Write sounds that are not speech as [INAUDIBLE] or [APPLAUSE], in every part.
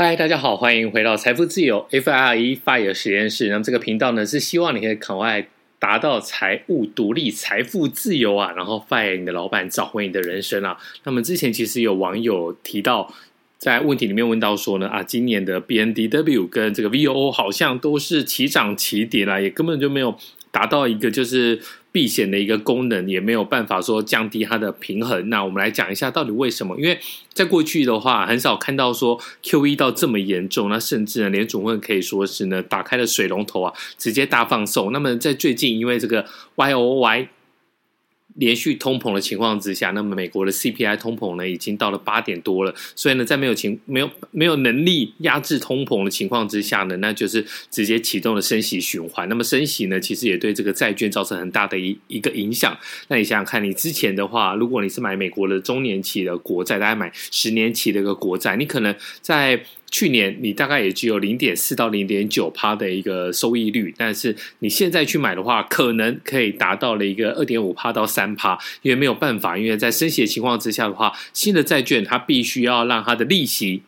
嗨，大家好，欢迎回到财富自由 FIRE FIRE 实验室。那么这个频道呢，是希望你可以赶快达到财务独立、财富自由啊，然后 fire 你的老板，找回你的人生啊。那么之前其实有网友提到，在问题里面问到说呢，啊，今年的 BNDW 跟这个 VOO 好像都是齐涨齐跌啦，也根本就没有达到一个就是。避险的一个功能也没有办法说降低它的平衡。那我们来讲一下到底为什么？因为在过去的话，很少看到说 QE 到这么严重，那甚至呢，连总会可以说是呢打开了水龙头啊，直接大放送。那么在最近，因为这个 YOY。连续通膨的情况之下，那么美国的 CPI 通膨呢，已经到了八点多了。所以呢，在没有情没有没有能力压制通膨的情况之下呢，那就是直接启动了升息循环。那么升息呢，其实也对这个债券造成很大的一一个影响。那你想想看，你之前的话，如果你是买美国的中年期的国债，大概买十年期的一个国债，你可能在去年你大概也只有零点四到零点九趴的一个收益率，但是你现在去买的话，可能可以达到了一个二点五趴到三趴，因为没有办法，因为在升息的情况之下的话，新的债券它必须要让它的利息。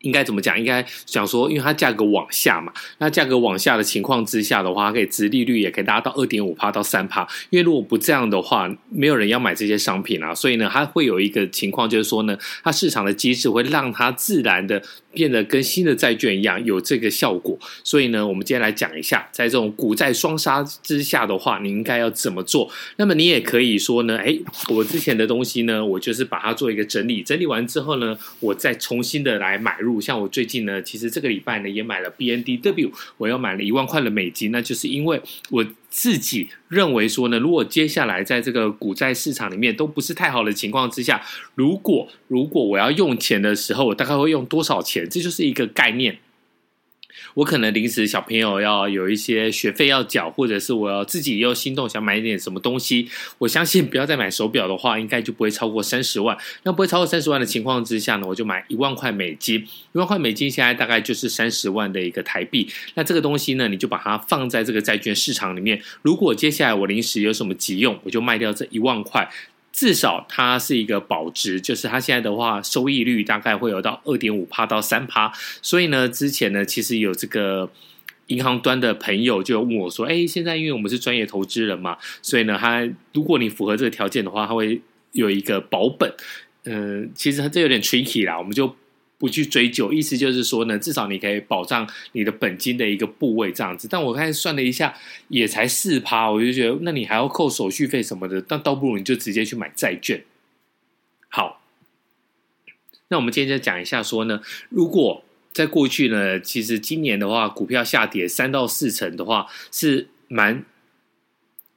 应该怎么讲？应该想说，因为它价格往下嘛，那价格往下的情况之下的话，可以殖利率也可以达到二点五趴到三趴。因为如果不这样的话，没有人要买这些商品啊。所以呢，它会有一个情况，就是说呢，它市场的机制会让它自然的变得跟新的债券一样有这个效果。所以呢，我们今天来讲一下，在这种股债双杀之下的话，你应该要怎么做？那么你也可以说呢，哎，我之前的东西呢，我就是把它做一个整理，整理完之后呢，我再重新的来买。买入像我最近呢，其实这个礼拜呢也买了 BNDW，我又买了一万块的美金，那就是因为我自己认为说呢，如果接下来在这个股债市场里面都不是太好的情况之下，如果如果我要用钱的时候，我大概会用多少钱？这就是一个概念。我可能临时小朋友要有一些学费要缴，或者是我要自己又心动想买一点什么东西。我相信不要再买手表的话，应该就不会超过三十万。那不会超过三十万的情况之下呢，我就买一万块美金。一万块美金现在大概就是三十万的一个台币。那这个东西呢，你就把它放在这个债券市场里面。如果接下来我临时有什么急用，我就卖掉这一万块。至少它是一个保值，就是它现在的话，收益率大概会有到二点五趴到三趴。所以呢，之前呢，其实有这个银行端的朋友就问我说：“哎，现在因为我们是专业投资人嘛，所以呢，他如果你符合这个条件的话，他会有一个保本。嗯、其实它这有点 tricky 啦，我们就。”不去追究，意思就是说呢，至少你可以保障你的本金的一个部位这样子。但我看算了一下，也才四趴，我就觉得，那你还要扣手续费什么的，但倒不如你就直接去买债券。好，那我们今天就讲一下说呢，如果在过去呢，其实今年的话，股票下跌三到四成的话，是蛮。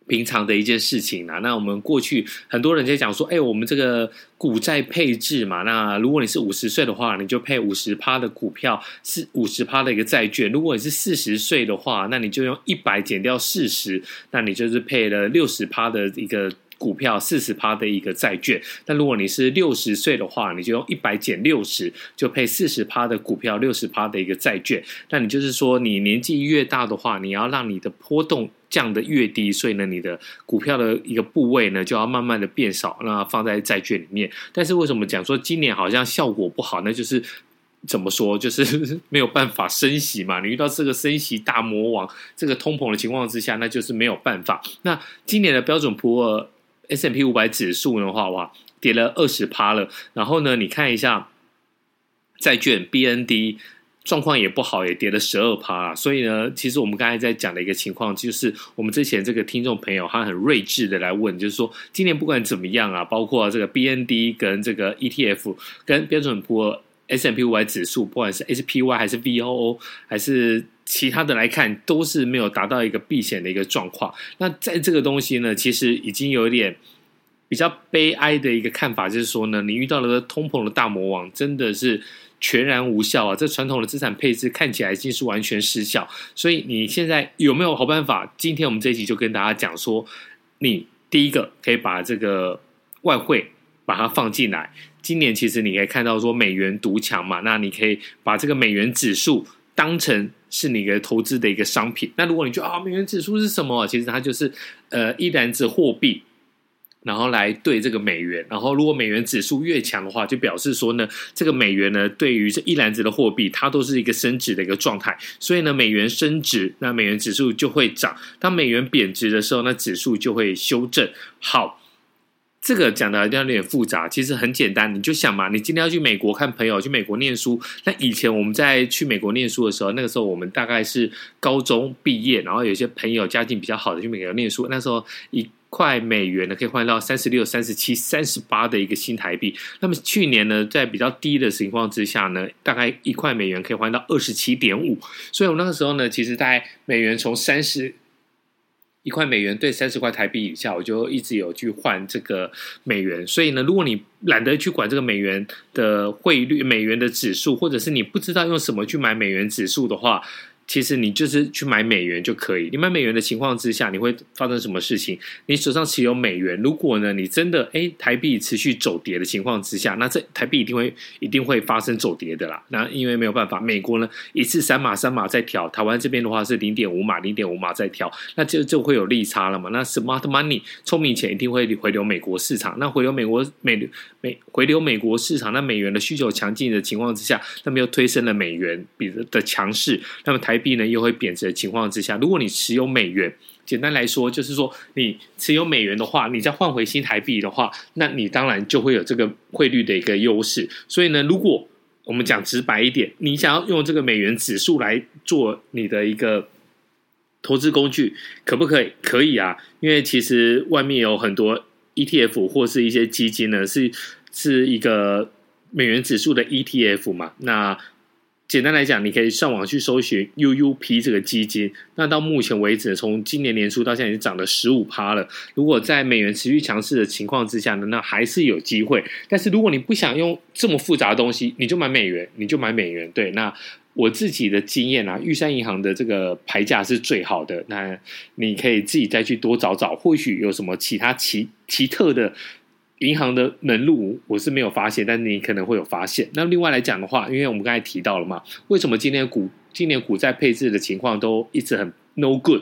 平常的一件事情啊，那我们过去很多人在讲说，哎，我们这个股债配置嘛，那如果你是五十岁的话，你就配五十趴的股票，是五十趴的一个债券；如果你是四十岁的话，那你就用一百减掉四十，那你就是配了六十趴的一个。股票四十趴的一个债券，但如果你是六十岁的话，你就用一百减六十，就配四十趴的股票，六十趴的一个债券。那你就是说，你年纪越大的话，你要让你的波动降得越低，所以呢，你的股票的一个部位呢，就要慢慢的变少，那放在债券里面。但是为什么讲说今年好像效果不好？那就是怎么说，就是 [LAUGHS] 没有办法升息嘛。你遇到这个升息大魔王，这个通膨的情况之下，那就是没有办法。那今年的标准普尔。S M P 五百指数的话，哇，跌了二十趴了。然后呢，你看一下债券 BND 状况也不好，也跌了十二趴。所以呢，其实我们刚才在讲的一个情况，就是我们之前这个听众朋友他很睿智的来问，就是说今年不管怎么样啊，包括这个 BND 跟这个 ETF 跟标准普尔 S&P 五百指数，不管是 SPY 还是 VOO 还是。其他的来看都是没有达到一个避险的一个状况。那在这个东西呢，其实已经有点比较悲哀的一个看法，就是说呢，你遇到了个通膨的大魔王，真的是全然无效啊！这传统的资产配置看起来已经是完全失效。所以你现在有没有好办法？今天我们这一集就跟大家讲说，你第一个可以把这个外汇把它放进来。今年其实你可以看到说美元独强嘛，那你可以把这个美元指数当成。是你的投资的一个商品。那如果你觉得啊，美元指数是什么？其实它就是呃一篮子货币。然后来对这个美元，然后如果美元指数越强的话，就表示说呢，这个美元呢对于这一篮子的货币，它都是一个升值的一个状态，所以呢，美元升值，那美元指数就会涨；当美元贬值的时候，那指数就会修正。好。这个讲的有点有点复杂，其实很简单，你就想嘛，你今天要去美国看朋友，去美国念书。那以前我们在去美国念书的时候，那个时候我们大概是高中毕业，然后有些朋友家境比较好的去美国念书，那时候一块美元呢可以换到三十六、三十七、三十八的一个新台币。那么去年呢，在比较低的情况之下呢，大概一块美元可以换到二十七点五。所以我那个时候呢，其实大概美元从三十。一块美元兑三十块台币以下，我就一直有去换这个美元。所以呢，如果你懒得去管这个美元的汇率、美元的指数，或者是你不知道用什么去买美元指数的话。其实你就是去买美元就可以。你买美元的情况之下，你会发生什么事情？你手上持有美元，如果呢你真的诶台币持续走跌的情况之下，那这台币一定会一定会发生走跌的啦。那因为没有办法，美国呢一次三码三码在调，台湾这边的话是零点五码零点五码在调，那就就会有利差了嘛。那 smart money 聪明钱一定会回流美国市场，那回流美国美美回流美国市场，那美元的需求强劲的情况之下，那么又推升了美元比的强势，那么台。台币呢又会贬值的情况之下，如果你持有美元，简单来说就是说，你持有美元的话，你再换回新台币的话，那你当然就会有这个汇率的一个优势。所以呢，如果我们讲直白一点，你想要用这个美元指数来做你的一个投资工具，可不可以？可以啊，因为其实外面有很多 ETF 或是一些基金呢，是是一个美元指数的 ETF 嘛，那。简单来讲，你可以上网去搜寻 UUP 这个基金。那到目前为止，从今年年初到现在已经涨了十五趴了。如果在美元持续强势的情况之下呢，那还是有机会。但是如果你不想用这么复杂的东西，你就买美元，你就买美元。对，那我自己的经验啊，玉山银行的这个牌价是最好的。那你可以自己再去多找找，或许有什么其他奇奇特的。银行的门路我是没有发现，但你可能会有发现。那另外来讲的话，因为我们刚才提到了嘛，为什么今年股今年股债配置的情况都一直很 no good？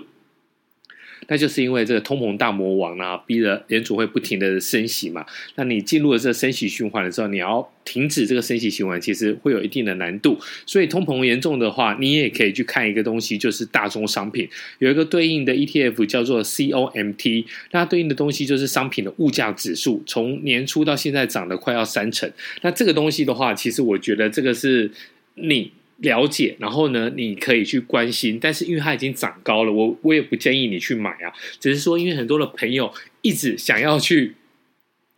那就是因为这个通膨大魔王啊，逼着联储会不停的升息嘛。那你进入了这个升息循环的时候，你要停止这个升息循环，其实会有一定的难度。所以通膨严重的话，你也可以去看一个东西，就是大宗商品有一个对应的 ETF 叫做 COMT，那它对应的东西就是商品的物价指数，从年初到现在涨了快要三成。那这个东西的话，其实我觉得这个是你。了解，然后呢，你可以去关心，但是因为它已经涨高了，我我也不建议你去买啊。只是说，因为很多的朋友一直想要去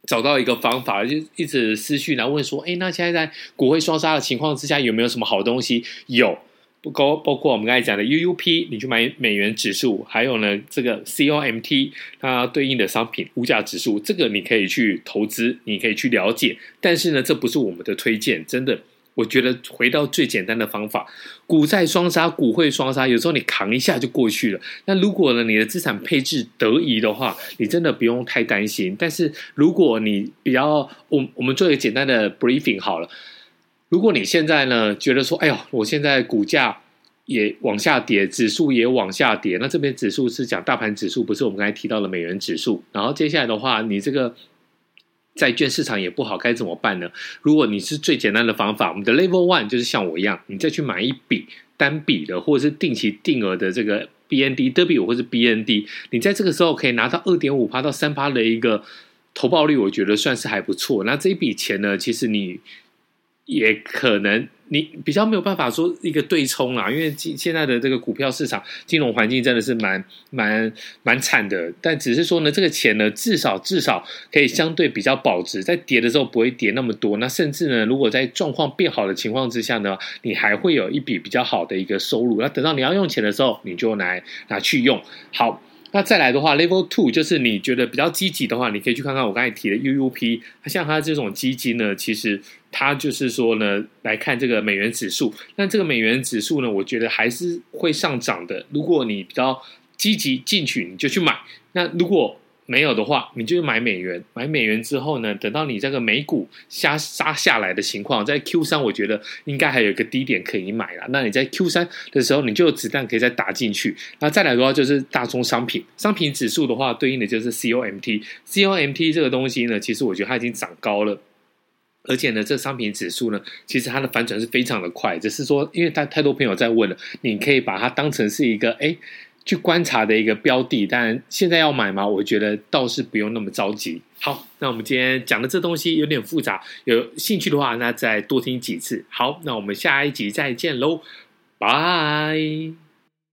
找到一个方法，就一直私讯来问说：“哎，那现在在股汇双杀的情况之下，有没有什么好东西？”有，不包包括我们刚才讲的 UUP，你去买美元指数，还有呢这个 COMT 它对应的商品物价指数，这个你可以去投资，你可以去了解。但是呢，这不是我们的推荐，真的。我觉得回到最简单的方法，股债双杀、股汇双杀，有时候你扛一下就过去了。那如果呢，你的资产配置得宜的话，你真的不用太担心。但是如果你比较，我我们做一个简单的 briefing 好了。如果你现在呢觉得说，哎呦，我现在股价也往下跌，指数也往下跌，那这边指数是讲大盘指数，不是我们刚才提到的美元指数。然后接下来的话，你这个。债券市场也不好，该怎么办呢？如果你是最简单的方法，我们的 Level One 就是像我一样，你再去买一笔单笔的或者是定期定额的这个 BNDW 或是 BND，你在这个时候可以拿到二点五趴到三趴的一个投报率，我觉得算是还不错。那这一笔钱呢，其实你也可能。你比较没有办法说一个对冲啊，因为现在的这个股票市场金融环境真的是蛮蛮蛮惨的。但只是说呢，这个钱呢，至少至少可以相对比较保值，在跌的时候不会跌那么多。那甚至呢，如果在状况变好的情况之下呢，你还会有一笔比较好的一个收入。那等到你要用钱的时候，你就拿拿去用。好。那再来的话，Level Two 就是你觉得比较积极的话，你可以去看看我刚才提的 UUP。它像它这种基金呢，其实它就是说呢，来看这个美元指数。那这个美元指数呢，我觉得还是会上涨的。如果你比较积极进取，你就去买。那如果没有的话，你就买美元。买美元之后呢，等到你这个美股下杀下来的情况，在 Q 三，我觉得应该还有一个低点可以买了。那你在 Q 三的时候，你就有子弹可以再打进去。那再来的话，就是大宗商品，商品指数的话，对应的就是 COMT。COMT 这个东西呢，其实我觉得它已经涨高了。而且呢，这商品指数呢，其实它的反转是非常的快。只是说，因为太太多朋友在问了，你可以把它当成是一个哎，去观察的一个标的。但现在要买吗？我觉得倒是不用那么着急。好，那我们今天讲的这东西有点复杂，有兴趣的话，那再多听几次。好，那我们下一集再见喽，拜。